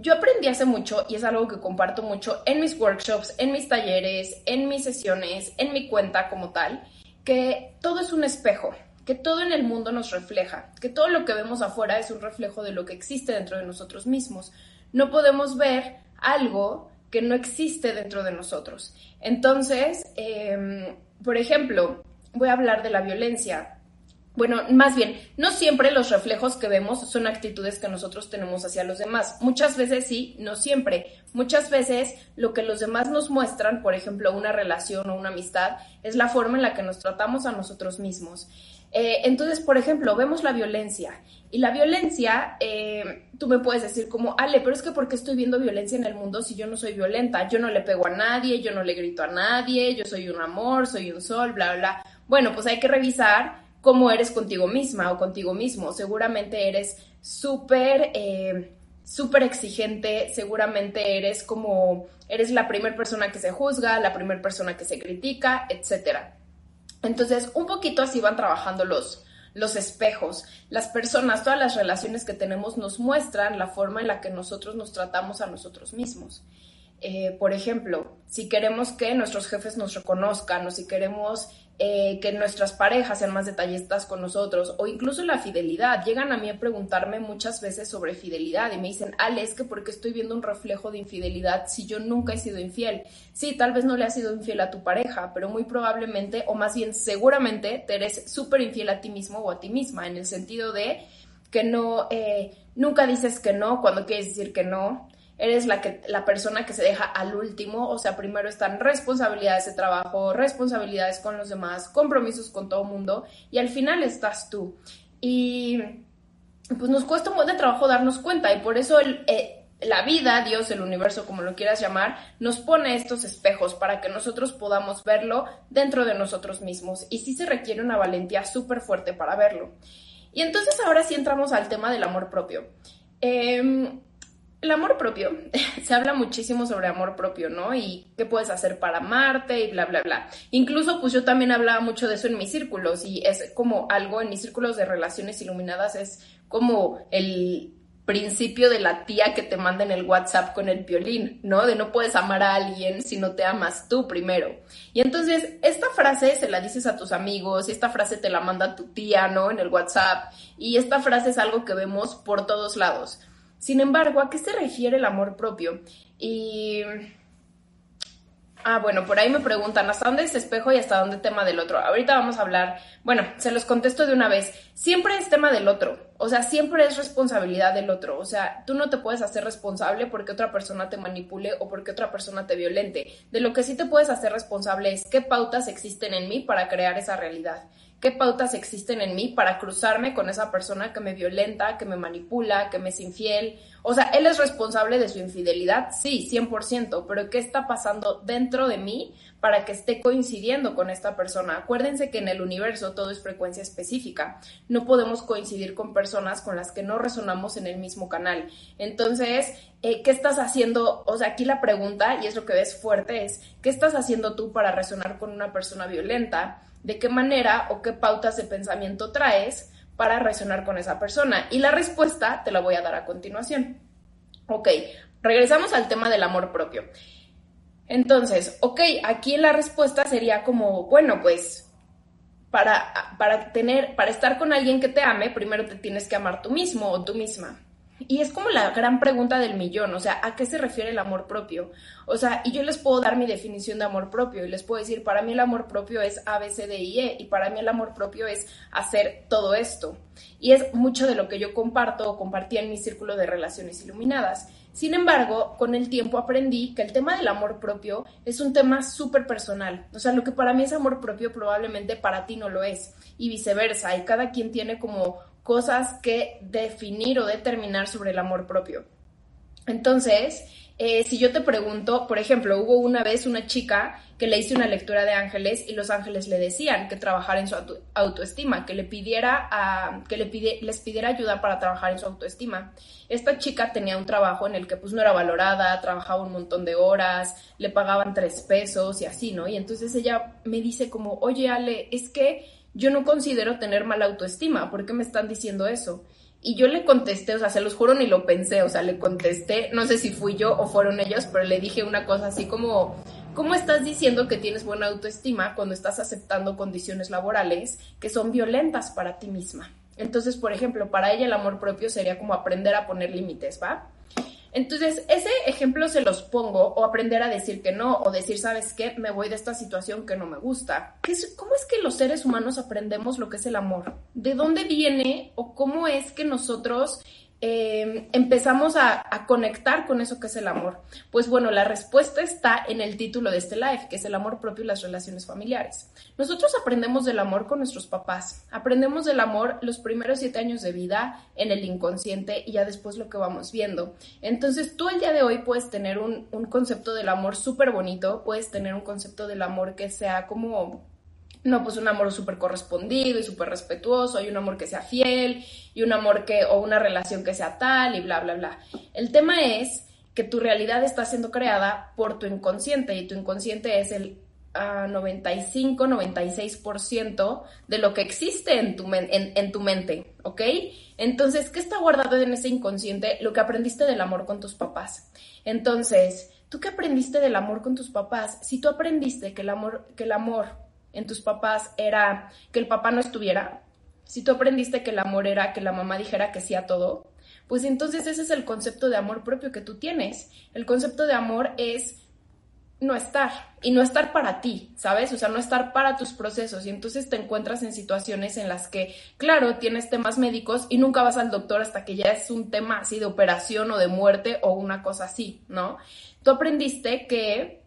Yo aprendí hace mucho y es algo que comparto mucho en mis workshops, en mis talleres, en mis sesiones, en mi cuenta como tal, que todo es un espejo, que todo en el mundo nos refleja, que todo lo que vemos afuera es un reflejo de lo que existe dentro de nosotros mismos. No podemos ver algo que no existe dentro de nosotros. Entonces, em, por ejemplo, voy a hablar de la violencia bueno, más bien, no siempre los reflejos que vemos son actitudes que nosotros tenemos hacia los demás. Muchas veces sí, no siempre. Muchas veces lo que los demás nos muestran, por ejemplo, una relación o una amistad, es la forma en la que nos tratamos a nosotros mismos. Eh, entonces, por ejemplo, vemos la violencia. Y la violencia, eh, tú me puedes decir como, Ale, pero es que ¿por qué estoy viendo violencia en el mundo si yo no soy violenta? Yo no le pego a nadie, yo no le grito a nadie, yo soy un amor, soy un sol, bla, bla. Bueno, pues hay que revisar cómo eres contigo misma o contigo mismo. Seguramente eres súper, eh, súper exigente, seguramente eres como, eres la primera persona que se juzga, la primera persona que se critica, etc. Entonces, un poquito así van trabajando los, los espejos. Las personas, todas las relaciones que tenemos nos muestran la forma en la que nosotros nos tratamos a nosotros mismos. Eh, por ejemplo, si queremos que nuestros jefes nos reconozcan o si queremos eh, que nuestras parejas sean más detallistas con nosotros o incluso la fidelidad. Llegan a mí a preguntarme muchas veces sobre fidelidad y me dicen, Ale, es que porque estoy viendo un reflejo de infidelidad si yo nunca he sido infiel. Sí, tal vez no le has sido infiel a tu pareja, pero muy probablemente, o más bien seguramente, te eres súper infiel a ti mismo o a ti misma, en el sentido de que no, eh, nunca dices que no cuando quieres decir que no eres la, que, la persona que se deja al último, o sea, primero están responsabilidades de trabajo, responsabilidades con los demás, compromisos con todo mundo, y al final estás tú. Y pues nos cuesta un buen de trabajo darnos cuenta, y por eso eh, la vida, Dios, el universo, como lo quieras llamar, nos pone estos espejos para que nosotros podamos verlo dentro de nosotros mismos. Y sí se requiere una valentía súper fuerte para verlo. Y entonces ahora sí entramos al tema del amor propio. Eh, el amor propio, se habla muchísimo sobre amor propio, ¿no? Y qué puedes hacer para amarte y bla, bla, bla. Incluso, pues yo también hablaba mucho de eso en mis círculos y es como algo en mis círculos de relaciones iluminadas, es como el principio de la tía que te manda en el WhatsApp con el violín, ¿no? De no puedes amar a alguien si no te amas tú primero. Y entonces, esta frase se la dices a tus amigos, y esta frase te la manda tu tía, ¿no? En el WhatsApp. Y esta frase es algo que vemos por todos lados. Sin embargo, ¿a qué se refiere el amor propio? Y... Ah, bueno, por ahí me preguntan hasta dónde es espejo y hasta dónde tema del otro. Ahorita vamos a hablar, bueno, se los contesto de una vez. Siempre es tema del otro, o sea, siempre es responsabilidad del otro. O sea, tú no te puedes hacer responsable porque otra persona te manipule o porque otra persona te violente. De lo que sí te puedes hacer responsable es qué pautas existen en mí para crear esa realidad qué pautas existen en mí para cruzarme con esa persona que me violenta, que me manipula, que me es infiel. O sea, él es responsable de su infidelidad, sí, 100%, pero ¿qué está pasando dentro de mí para que esté coincidiendo con esta persona? Acuérdense que en el universo todo es frecuencia específica. No podemos coincidir con personas con las que no resonamos en el mismo canal. Entonces, eh, ¿qué estás haciendo? O sea, aquí la pregunta, y es lo que ves fuerte, es, ¿qué estás haciendo tú para resonar con una persona violenta? De qué manera o qué pautas de pensamiento traes para resonar con esa persona. Y la respuesta te la voy a dar a continuación. Ok, regresamos al tema del amor propio. Entonces, ok, aquí la respuesta sería como, bueno, pues para, para tener, para estar con alguien que te ame, primero te tienes que amar tú mismo o tú misma. Y es como la gran pregunta del millón, o sea, ¿a qué se refiere el amor propio? O sea, y yo les puedo dar mi definición de amor propio y les puedo decir, para mí el amor propio es A, B, C, D, E y para mí el amor propio es hacer todo esto. Y es mucho de lo que yo comparto o compartía en mi círculo de relaciones iluminadas. Sin embargo, con el tiempo aprendí que el tema del amor propio es un tema súper personal. O sea, lo que para mí es amor propio probablemente para ti no lo es y viceversa. Y cada quien tiene como cosas que definir o determinar sobre el amor propio. Entonces, eh, si yo te pregunto, por ejemplo, hubo una vez una chica que le hice una lectura de ángeles y los ángeles le decían que trabajara en su autoestima, que le pidiera que le les pidiera ayuda para trabajar en su autoestima. Esta chica tenía un trabajo en el que pues no era valorada, trabajaba un montón de horas, le pagaban tres pesos y así, ¿no? Y entonces ella me dice como, oye Ale, es que yo no considero tener mala autoestima, ¿por qué me están diciendo eso? Y yo le contesté, o sea, se los juro ni lo pensé, o sea, le contesté, no sé si fui yo o fueron ellos, pero le dije una cosa así como, ¿cómo estás diciendo que tienes buena autoestima cuando estás aceptando condiciones laborales que son violentas para ti misma? Entonces, por ejemplo, para ella el amor propio sería como aprender a poner límites, ¿va? Entonces, ese ejemplo se los pongo o aprender a decir que no o decir, ¿sabes qué? Me voy de esta situación que no me gusta. ¿Cómo es que los seres humanos aprendemos lo que es el amor? ¿De dónde viene o cómo es que nosotros Em, empezamos a, conectar con eso que es el amor? Pues bueno, la respuesta está en el título de este live, que es el amor propio y las relaciones familiares. Nosotros aprendemos del amor con nuestros papás, aprendemos del amor los primeros siete años de vida en el inconsciente y ya después lo que vamos viendo. Entonces tú el día de hoy puedes tener un, un concepto del amor súper bonito, puedes tener un concepto del amor que sea como no, pues un amor súper correspondido y súper respetuoso, y un amor que sea fiel, y un amor que, o una relación que sea tal, y bla, bla, bla. El tema es que tu realidad está siendo creada por tu inconsciente, y tu inconsciente es el 95, ah, 96% de lo que existe en tu, en tu mente, ¿ok? Entonces, ¿qué está guardado en ese inconsciente? Lo que aprendiste del amor con tus papás. Entonces, ¿tú qué aprendiste del amor con tus papás? Si tú aprendiste que el amor, que el amor en tus papás era que el papá no estuviera, si tú aprendiste que el amor era que la mamá dijera que sí a todo, pues entonces ese es el concepto de amor propio que tú tienes. El concepto de amor es no estar y no estar para ti, ¿sabes? O sea, no estar para tus procesos y entonces te encuentras en situaciones en las que, claro, tienes temas médicos y nunca vas al doctor hasta que ya es un tema así de operación o de muerte o una cosa así, ¿no? Tú aprendiste que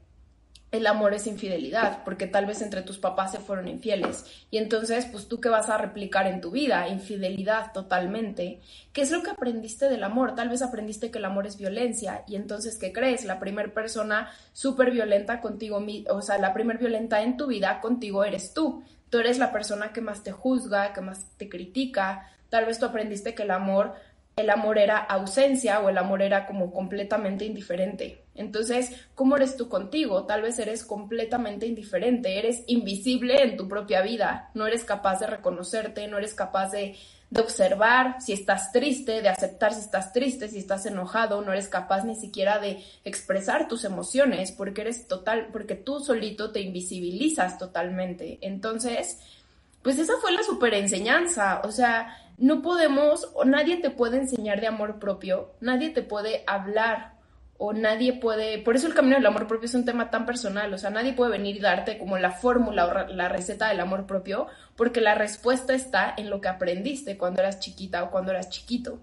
el amor es infidelidad, porque tal vez entre tus papás se fueron infieles. Y entonces, pues tú qué vas a replicar en tu vida? Infidelidad totalmente. ¿Qué es lo que aprendiste del amor? Tal vez aprendiste que el amor es violencia. Y entonces, ¿qué crees? La primer persona súper violenta contigo, o sea, la primer violenta en tu vida contigo eres tú. Tú eres la persona que más te juzga, que más te critica. Tal vez tú aprendiste que el amor el amor era ausencia o el amor era como completamente indiferente. Entonces, ¿cómo eres tú contigo? Tal vez eres completamente indiferente, eres invisible en tu propia vida, no eres capaz de reconocerte, no eres capaz de, observar si estás triste, de aceptar si estás triste, si estás enojado, no eres capaz ni siquiera de expresar tus emociones porque eres total, porque tú solito te invisibilizas totalmente. Entonces, pues esa fue la super enseñanza, o sea, no podemos, o nadie te puede enseñar de amor propio, nadie te puede hablar o nadie puede, por eso el camino del amor propio es un tema tan personal, o sea, nadie puede venir y darte como la fórmula o la receta del amor propio, porque la respuesta está en lo que aprendiste cuando eras chiquita o cuando eras chiquito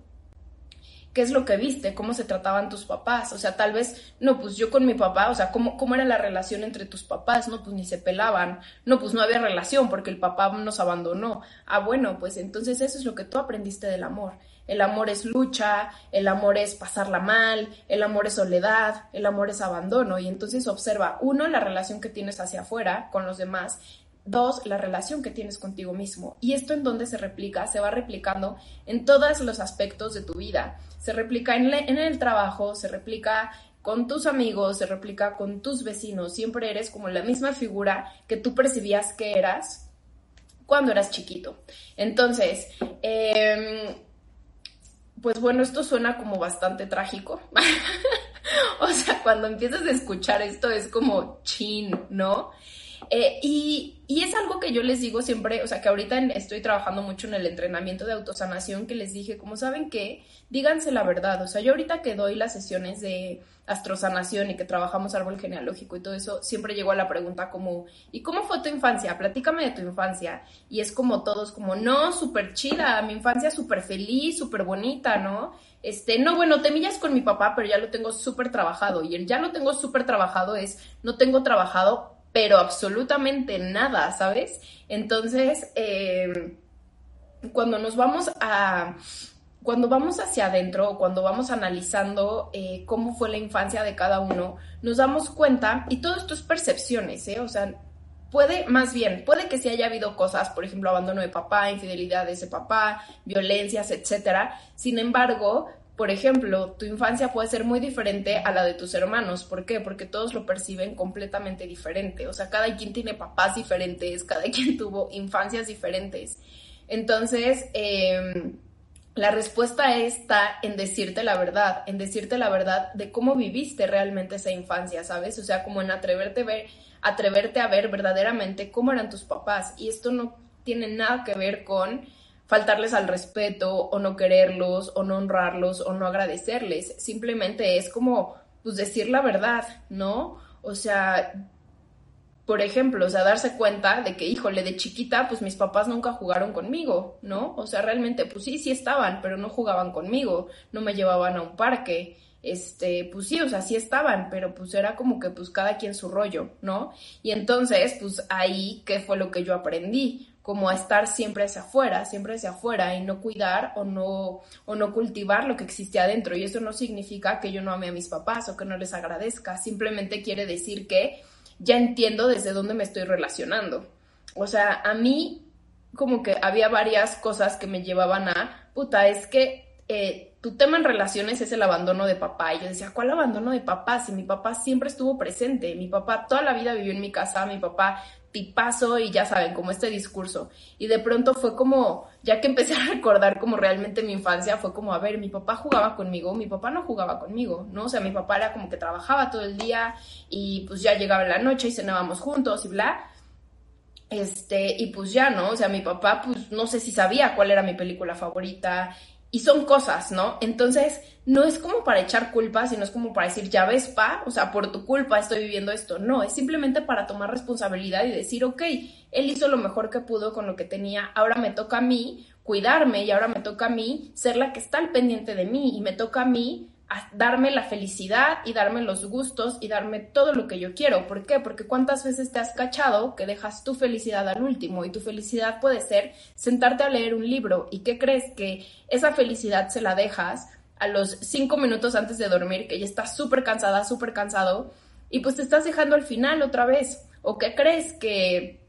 qué es lo que viste, cómo se trataban tus papás, o sea, tal vez, no, pues yo con mi papá, o sea, cómo, cómo era la relación entre tus papás, no, pues ni se pelaban, no, pues no había relación porque el papá nos abandonó. Ah, bueno, pues entonces eso es lo que tú aprendiste del amor. El amor es lucha, el amor es pasarla mal, el amor es soledad, el amor es abandono. Y entonces observa, uno, la relación que tienes hacia afuera con los demás Dos, la relación que tienes contigo mismo. Y esto en donde se replica, se va replicando en todos los aspectos de tu vida. Se replica en, en el trabajo, se replica con tus amigos, se replica con tus vecinos. Siempre eres como la misma figura que tú percibías que eras cuando eras chiquito. Entonces, em, pues bueno, esto suena como bastante trágico. o sea, cuando empiezas a escuchar esto es como chin, ¿no? Eh, y, es algo que yo les digo siempre, o sea, que ahorita estoy trabajando mucho en el entrenamiento de autosanación, que les dije, como saben que, díganse la verdad, o sea, yo ahorita que doy las sesiones de astrosanación y que trabajamos árbol genealógico y todo eso, siempre llego a la pregunta como, ¿y cómo fue tu infancia? Platícame de tu infancia. Y es como todos, como, no, súper chida, mi infancia súper feliz, súper bonita, ¿no? Este, no, bueno, te millas con mi papá, pero ya lo tengo súper trabajado. Y el ya lo tengo súper trabajado es, no tengo trabajado pero absolutamente nada, ¿sabes? Entonces, em, cuando nos vamos a cuando vamos hacia adentro o cuando vamos analizando eh, cómo fue la infancia de cada uno, nos damos cuenta, y todo esto es percepciones, ¿eh? O sea, puede, más bien, puede que sí haya habido cosas, por ejemplo, abandono de papá, infidelidad de ese papá, violencias, etcétera. Sin embargo, por ejemplo, tu infancia puede ser muy diferente a la de tus hermanos. ¿Por qué? Porque todos lo perciben completamente diferente. O sea, cada quien tiene papás diferentes, cada quien tuvo infancias diferentes. Entonces, eh, la respuesta está en decirte la verdad, en decirte la verdad de cómo viviste realmente esa infancia, ¿sabes? O sea, como en atreverte a ver, atreverte a ver verdaderamente cómo eran tus papás. Y esto no tiene nada que ver con faltarles al respeto o no quererlos o no honrarlos o no agradecerles. Simplemente es como, pues decir la verdad, ¿no? O sea, por ejemplo, o sea, darse cuenta de que, híjole, de chiquita, pues mis papás nunca jugaron conmigo, ¿no? O sea, realmente, pues sí, sí estaban, pero no jugaban conmigo, no me llevaban a un parque, este, pues sí, o sea, sí estaban, pero pues era como que pues cada quien su rollo, ¿no? Y entonces, pues ahí, ¿qué fue lo que yo aprendí? Como a estar siempre hacia afuera, siempre hacia afuera y no cuidar o no, o no cultivar lo que existe adentro. Y eso no significa que yo no ame a mis papás o que no les agradezca, simplemente quiere decir que ya entiendo desde dónde me estoy relacionando. O sea, a mí como que había varias cosas que me llevaban a, puta, es que eh, tu tema en relaciones es el abandono de papá. Y yo decía, ¿cuál abandono de papá? Si mi papá siempre estuvo presente, mi papá toda la vida vivió en mi casa, mi papá tipazo y ya saben, como este discurso. Y de pronto fue como, ya que empecé a recordar como realmente mi infancia, fue como, a ver, mi papá jugaba conmigo, mi papá no jugaba conmigo, ¿no? O sea, mi papá era como que trabajaba todo el día y pues ya llegaba la noche y cenábamos juntos y bla. Este, y pues ya, ¿no? O sea, mi papá, pues no sé si sabía cuál era mi película favorita y son cosas, ¿no? Entonces, no es como para echar culpa, sino es como para decir, ya ves, pa, o sea, por tu culpa estoy viviendo esto. No, es simplemente para tomar responsabilidad y decir, ok, él hizo lo mejor que pudo con lo que tenía, ahora me toca a mí cuidarme y ahora me toca a mí ser la que está al pendiente de mí y me toca a mí darme la felicidad y darme los gustos y darme todo lo que yo quiero. ¿Por qué? Porque cuántas veces te has cachado que dejas tu felicidad al último y tu felicidad puede ser sentarte a leer un libro y qué crees que esa felicidad se la dejas a los cinco minutos antes de dormir, que ya estás súper cansada, súper cansado y pues te estás dejando al final otra vez. ¿O qué crees que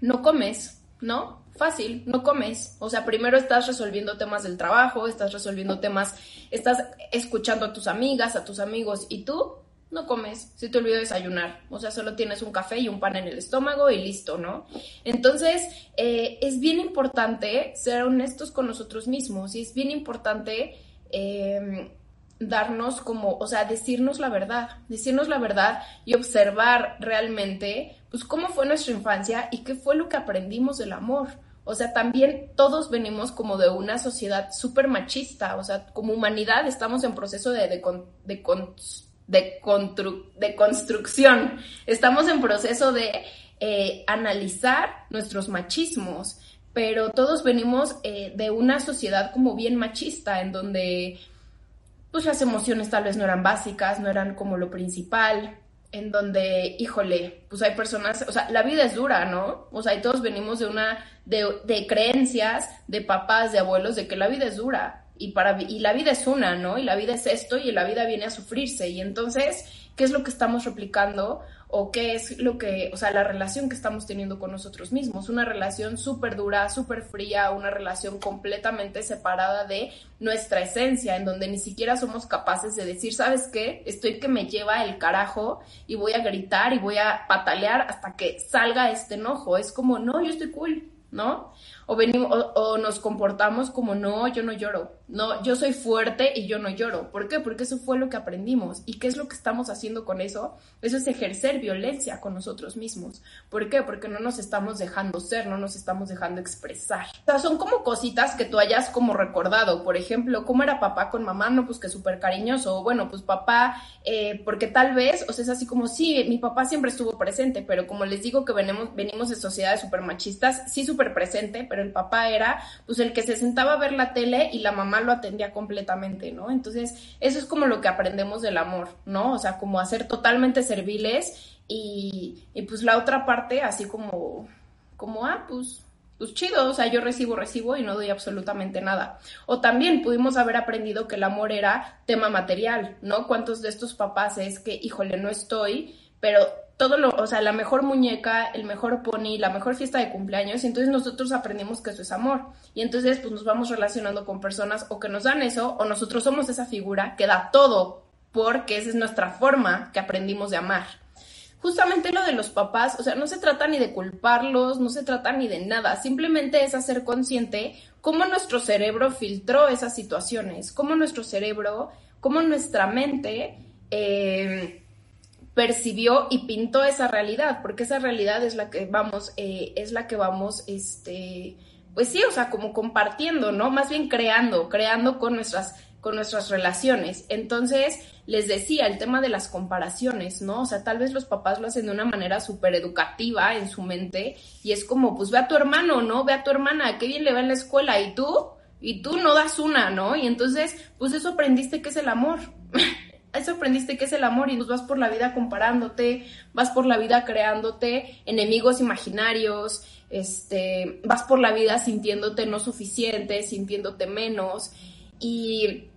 no comes, ¿no? Fácil, no comes. O sea, primero estás resolviendo temas del trabajo, estás resolviendo temas, estás escuchando a tus amigas, a tus amigos y tú no comes, si te olvidó desayunar. O sea, solo tienes un café y un pan en el estómago y listo, ¿no? Entonces, eh, es bien importante ser honestos con nosotros mismos y es bien importante em, darnos como, o sea, decirnos la verdad, decirnos la verdad y observar realmente, pues, cómo fue nuestra infancia y qué fue lo que aprendimos del amor. O sea, también todos venimos como de una sociedad súper machista, o sea, como humanidad estamos en proceso de, de, de, de, construcción, estamos en proceso de eh, analizar nuestros machismos, pero todos venimos eh, de una sociedad como bien machista, en donde pues las emociones tal vez no eran básicas, no eran como lo principal, en donde, híjole, pues hay personas, o sea, la vida es dura, ¿no? O sea, y todos venimos de una, de, de creencias, de papás, de abuelos, de que la vida es dura. Y, para, y la vida es una, ¿no? Y la vida es esto y la vida viene a sufrirse. Y entonces, ¿qué es lo que estamos replicando? O qué es lo que, o sea, la relación que estamos teniendo con nosotros mismos, una relación súper dura, súper fría, una relación completamente separada de nuestra esencia, en donde ni siquiera somos capaces de decir, ¿sabes qué? Estoy que me lleva el carajo y voy a gritar y voy a patalear hasta que salga este enojo. Es como, no, yo estoy cool, ¿no? O, venimos, o, nos comportamos como, no, yo no lloro, no, yo soy fuerte y yo no lloro. ¿Por qué? Porque eso fue lo que aprendimos. ¿Y qué es lo que estamos haciendo con eso? Eso es ejercer violencia con nosotros mismos. ¿Por qué? Porque no nos estamos dejando ser, no nos estamos dejando expresar. O sea, son como cositas que tú hayas como recordado. Por ejemplo, ¿cómo era papá con mamá? No, pues que súper cariñoso. Bueno, pues papá, eh, porque tal vez, o sea, es así como, sí, mi papá siempre estuvo presente, pero como les digo que venimos, venimos de sociedades súper machistas, sí súper presente, pero el papá era pues el que se sentaba a ver la tele y la mamá lo atendía completamente, ¿no? Entonces, eso es como lo que aprendemos del amor, ¿no? O sea, como a ser totalmente serviles y, y pues la otra parte así como, como, ah, pues pues chido, o sea, yo recibo, recibo y no doy absolutamente nada. O también pudimos haber aprendido que el amor era tema material, ¿no? ¿Cuántos de estos papás es que, híjole, no estoy, pero todo lo, o sea, la mejor muñeca, el mejor pony, la mejor fiesta de cumpleaños, y entonces nosotros aprendimos que eso es amor. Y entonces pues nos vamos relacionando con personas o que nos dan eso, o nosotros somos esa figura que da todo, porque esa es nuestra forma que aprendimos de amar justamente lo de los papás, o sea, no se trata ni de culparlos, no se trata ni de nada, simplemente es hacer consciente cómo nuestro cerebro filtró esas situaciones, cómo nuestro cerebro, cómo nuestra mente eh, percibió y pintó esa realidad, porque esa realidad es la que vamos, eh, es la que vamos, este, pues sí, o sea, como compartiendo, ¿no? Más bien creando, creando con nuestras con nuestras relaciones. Entonces, les decía, el tema de las comparaciones, ¿no? O sea, tal vez los papás lo hacen de una manera súper educativa en su mente y es como, pues ve a tu hermano, ¿no? Ve a tu hermana, qué bien le va en la escuela y tú, y tú no das una, ¿no? Y entonces, pues eso aprendiste que es el amor. eso aprendiste que es el amor y pues vas por la vida comparándote, vas por la vida creándote enemigos imaginarios, este, vas por la vida sintiéndote no suficiente, sintiéndote menos y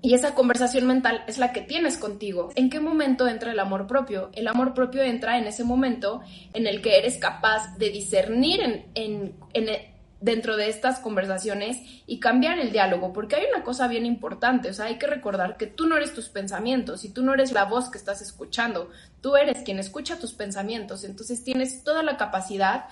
y esa conversación mental es la que tienes contigo. ¿En qué momento entra el amor propio? El amor propio entra en ese momento en el que eres capaz de discernir en, dentro de estas conversaciones y cambiar el diálogo, porque hay una cosa bien importante, o sea, hay que recordar que tú no eres tus pensamientos y tú no eres la voz que estás escuchando, tú eres quien escucha tus pensamientos, entonces tienes toda la capacidad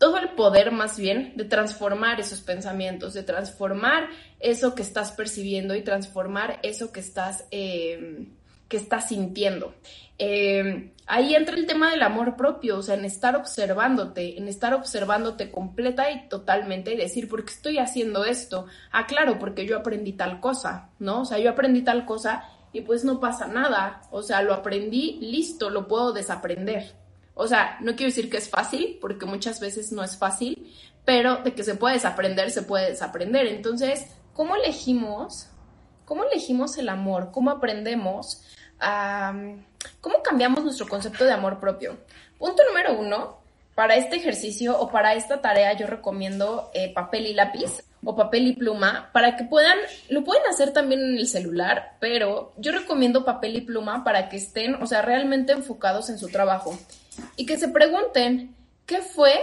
todo el poder más bien de transformar esos pensamientos, de transformar eso que estás percibiendo y transformar eso que estás, em, que estás sintiendo. Em, ahí entra el tema del amor propio, o sea, en estar observándote, en estar observándote completa y totalmente y decir, ¿por qué estoy haciendo esto? Ah, claro, porque yo aprendí tal cosa, ¿no? O sea, yo aprendí tal cosa y pues no pasa nada, o sea, lo aprendí, listo, lo puedo desaprender. O sea, no quiero decir que es fácil, porque muchas veces no es fácil, pero de que se puede desaprender, se puede desaprender. Entonces, ¿cómo elegimos? ¿Cómo elegimos el amor? ¿Cómo aprendemos? ¿Cómo cambiamos nuestro concepto de amor propio? Punto número uno, para este ejercicio o para esta tarea yo recomiendo eh, papel y lápiz o papel y pluma para que puedan, lo pueden hacer también en el celular, pero yo recomiendo papel y pluma para que estén, o sea, realmente enfocados en su trabajo y que se pregunten, ¿qué fue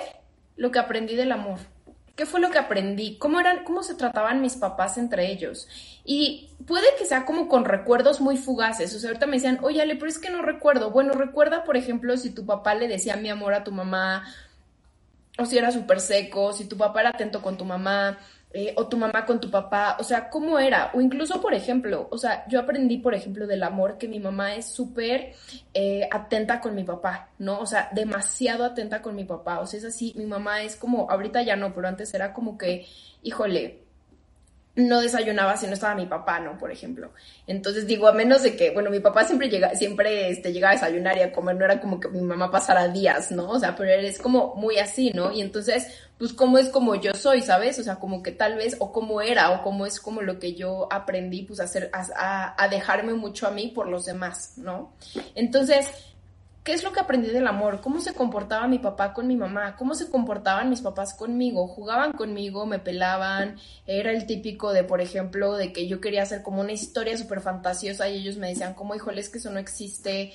lo que aprendí del amor? ¿Qué fue lo que aprendí? ¿Cómo eran, cómo se trataban mis papás entre ellos? Y puede que sea como con recuerdos muy fugaces. O sea, ahorita me decían, oye, Ale, pero es que no recuerdo. Bueno, recuerda, por ejemplo, si tu papá le decía mi amor a tu mamá, o si era súper seco, si tu papá era atento con tu mamá, eh, o tu mamá con tu papá, o sea, ¿cómo era? O incluso, por ejemplo, o sea, yo aprendí, por ejemplo, del amor que mi mamá es súper eh, atenta con mi papá, ¿no? O sea, demasiado atenta con mi papá, o sea, es así, mi mamá es como, ahorita ya no, pero antes era como que, híjole, no desayunaba si no estaba mi papá, ¿no? Por ejemplo. Entonces digo, a menos de que, bueno, mi papá siempre llega, siempre este, llegaba a desayunar y a comer, no era como que mi mamá pasara días, ¿no? O sea, pero él es como muy así, ¿no? Y entonces, pues cómo es como yo soy, ¿sabes? O sea, como que tal vez, o cómo era, o cómo es como lo que yo aprendí, pues a hacer, a, a dejarme mucho a mí por los demás, ¿no? Entonces, ¿Qué es lo que aprendí del amor? ¿Cómo se comportaba mi papá con mi mamá? ¿Cómo se comportaban mis papás conmigo? ¿Jugaban conmigo? ¿Me pelaban? Era el típico de, por ejemplo, de que yo quería hacer como una historia súper fantasiosa y ellos me decían como, híjole, es que eso no existe,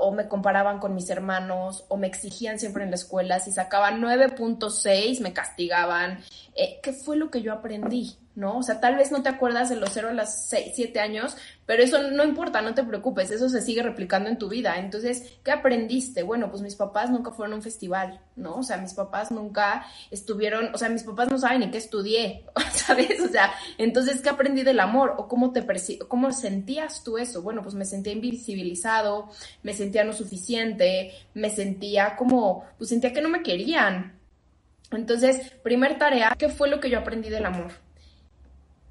o me comparaban con mis hermanos, o me exigían siempre en la escuela, si sacaban 9.6 me castigaban. Eh, ¿Qué fue lo que yo aprendí? ¿no? O sea, tal vez no te acuerdas de los 0 a los 6, 7 años, pero eso no importa, no te preocupes, eso se sigue replicando en tu vida. Entonces, ¿qué aprendiste? Bueno, pues mis papás nunca fueron a un festival, ¿no? O sea, mis papás nunca estuvieron, o sea, mis papás no saben ni qué estudié, ¿sabes? O sea, entonces, ¿qué aprendí del amor? ¿O cómo te cómo sentías tú eso? Bueno, pues me sentía invisibilizado, me sentía no suficiente, me sentía como, pues sentía que no me querían. Entonces, primer tarea, ¿qué fue lo que yo aprendí del amor?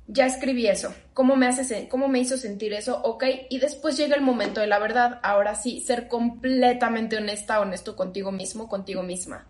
ya escribí eso, ¿cómo me, hace, cómo me hizo sentir eso? Ok, y después llega el momento de la verdad, ahora sí, ser completamente honesta, honesto contigo mismo, contigo misma.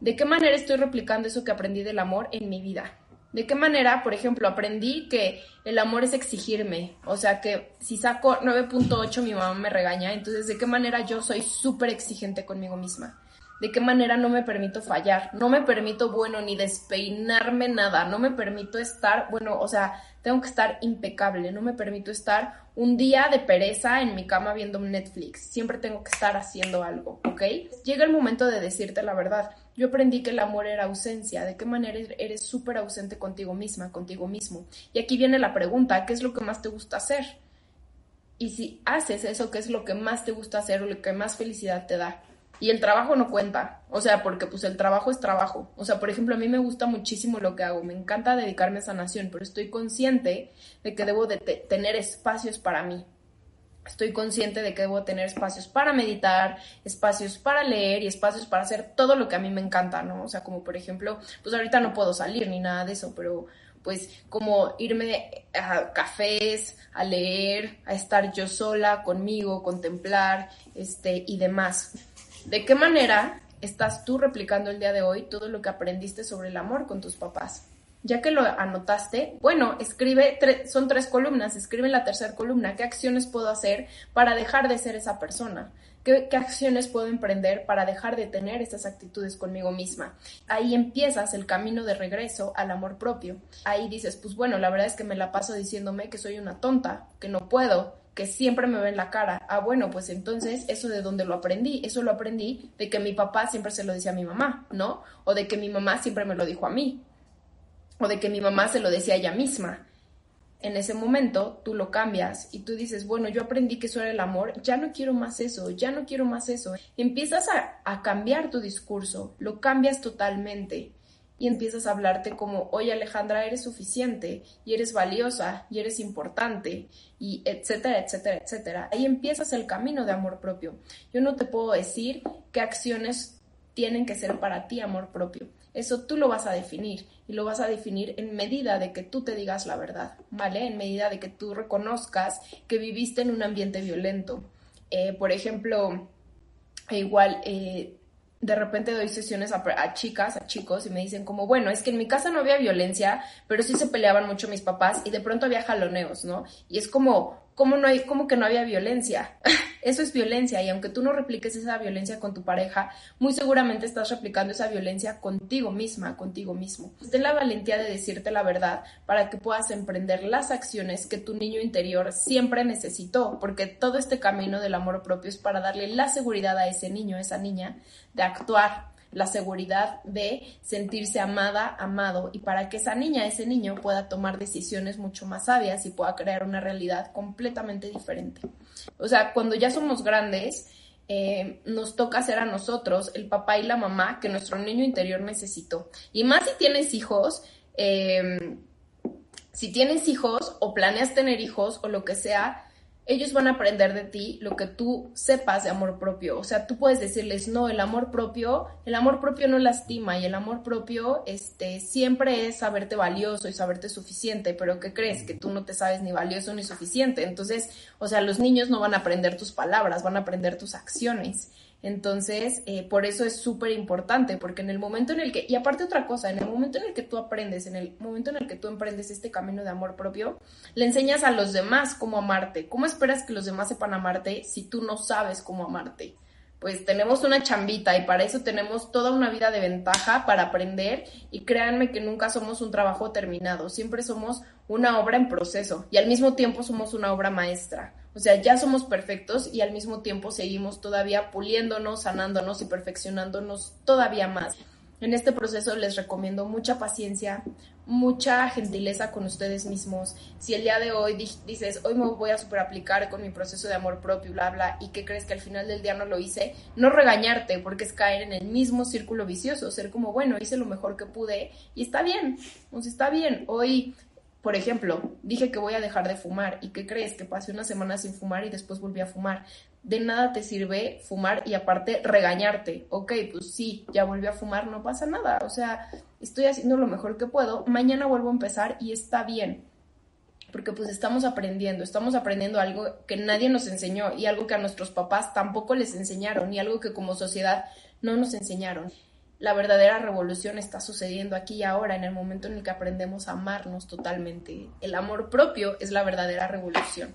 ¿De qué manera estoy replicando eso que aprendí del amor en mi vida? ¿De qué manera, por ejemplo, aprendí que el amor es exigirme? O sea, que si saco 9.8 mi mamá me regaña, entonces ¿de qué manera yo soy súper exigente conmigo misma? De qué manera no me permito fallar, no me permito, bueno, ni despeinarme nada, no me permito estar, bueno, o sea, tengo que estar impecable, no me permito estar un día de pereza en mi cama viendo Netflix, siempre tengo que estar haciendo algo, ¿ok? Llega el momento de decirte la verdad. Yo aprendí que el amor era ausencia, de qué manera eres súper ausente contigo misma, contigo mismo. Y aquí viene la pregunta, ¿qué es lo que más te gusta hacer? Y si haces eso, ¿qué es lo que más te gusta hacer o lo que más felicidad te da? Y el trabajo no cuenta, o sea, porque pues el trabajo es trabajo. O sea, por ejemplo, a mí me gusta muchísimo lo que hago, me encanta dedicarme a sanación, pero estoy consciente de que debo de tener espacios para mí. Estoy consciente de que debo tener espacios para meditar, espacios para leer y espacios para hacer todo lo que a mí me encanta, ¿no? O sea, como por ejemplo, pues ahorita no puedo salir ni nada de eso, pero pues como irme a cafés, a leer, a estar yo sola conmigo, contemplar, este y demás. ¿De qué manera estás tú replicando el día de hoy todo lo que aprendiste sobre el amor con tus papás? Ya que lo anotaste, bueno, escribe, son tres columnas, escribe en la tercera columna, ¿qué acciones puedo hacer para dejar de ser esa persona? ¿Qué, ¿Qué, acciones puedo emprender para dejar de tener estas actitudes conmigo misma? Ahí empiezas el camino de regreso al amor propio. Ahí dices, pues bueno, la verdad es que me la paso diciéndome que soy una tonta, que no puedo, que siempre me ven la cara. Ah, bueno, pues entonces eso de dónde lo aprendí, eso lo aprendí de que mi papá siempre se lo decía a mi mamá, ¿no? O de que mi mamá siempre me lo dijo a mí, o de que mi mamá se lo decía a ella misma. En ese momento tú lo cambias y tú dices, bueno, yo aprendí que eso era el amor, ya no quiero más eso, ya no quiero más eso. empiezas a, a cambiar tu discurso, lo cambias totalmente y empiezas a hablarte como, oye Alejandra, eres suficiente y eres valiosa y eres importante y etcétera, etcétera, etcétera. Ahí empiezas el camino de amor propio. Yo no te puedo decir qué acciones tienen que ser para ti amor propio. Eso tú lo vas a definir y lo vas a definir en medida de que tú te digas la verdad, ¿vale? En medida de que tú reconozcas que viviste en un ambiente violento. Eh, por ejemplo, igual, eh, de repente doy sesiones a, chicas, a chicos, y me dicen como, bueno, es que en mi casa no había violencia, pero sí se peleaban mucho mis papás y de pronto había jaloneos, ¿no? Y es como, ¿cómo, no hay, cómo que no había violencia? Eso es violencia y aunque tú no repliques esa violencia con tu pareja, muy seguramente estás replicando esa violencia contigo misma, contigo mismo. Ten la valentía de decirte la verdad para que puedas emprender las acciones que tu niño interior siempre necesitó, porque todo este camino del amor propio es para darle la seguridad a ese niño, a esa niña, de actuar la seguridad de sentirse amada, amado, y para que esa niña, ese niño pueda tomar decisiones mucho más sabias y pueda crear una realidad completamente diferente. O sea, cuando ya somos grandes, eh, nos toca ser a nosotros el papá y la mamá que nuestro niño interior necesitó. Y más si tienes hijos, eh, si tienes hijos o planeas tener hijos o lo que sea, ellos van a aprender de ti lo que tú sepas de amor propio. O sea, tú puedes decirles, no, el amor propio, el amor propio no lastima y el amor propio este, siempre es saberte valioso y saberte suficiente, pero ¿qué crees? Que tú no te sabes ni valioso ni suficiente. Entonces, o sea, los niños no van a aprender tus palabras, van a aprender tus acciones. Entonces, eh, por eso es súper importante, porque en el momento en el que, y aparte otra cosa, en el momento en el que tú aprendes, en el momento en el que tú emprendes este camino de amor propio, le enseñas a los demás cómo amarte. ¿Cómo esperas que los demás sepan amarte si tú no sabes cómo amarte? Pues tenemos una chambita y para eso tenemos toda una vida de ventaja para aprender y créanme que nunca somos un trabajo terminado, siempre somos una obra en proceso y al mismo tiempo somos una obra maestra. O sea, ya somos perfectos y al mismo tiempo seguimos todavía puliéndonos, sanándonos y perfeccionándonos todavía más. En este proceso les recomiendo mucha paciencia, mucha gentileza con ustedes mismos. Si el día de hoy dices, hoy me voy a super aplicar con mi proceso de amor propio, bla, bla, y que crees que al final del día no lo hice, no regañarte porque es caer en el mismo círculo vicioso, ser como, bueno, hice lo mejor que pude y está bien, sea, está bien. Hoy por ejemplo, dije que voy a dejar de fumar y ¿qué crees? Que pasé una semana sin fumar y después volví a fumar. De nada te sirve fumar y aparte regañarte. Ok, pues sí, ya volví a fumar, no pasa nada. O sea, estoy haciendo lo mejor que puedo. Mañana vuelvo a empezar y está bien. Porque pues estamos aprendiendo, estamos aprendiendo algo que nadie nos enseñó y algo que a nuestros papás tampoco les enseñaron y algo que como sociedad no nos enseñaron la verdadera revolución está sucediendo aquí y ahora, en el momento en el que aprendemos a amarnos totalmente. El amor propio es la verdadera revolución.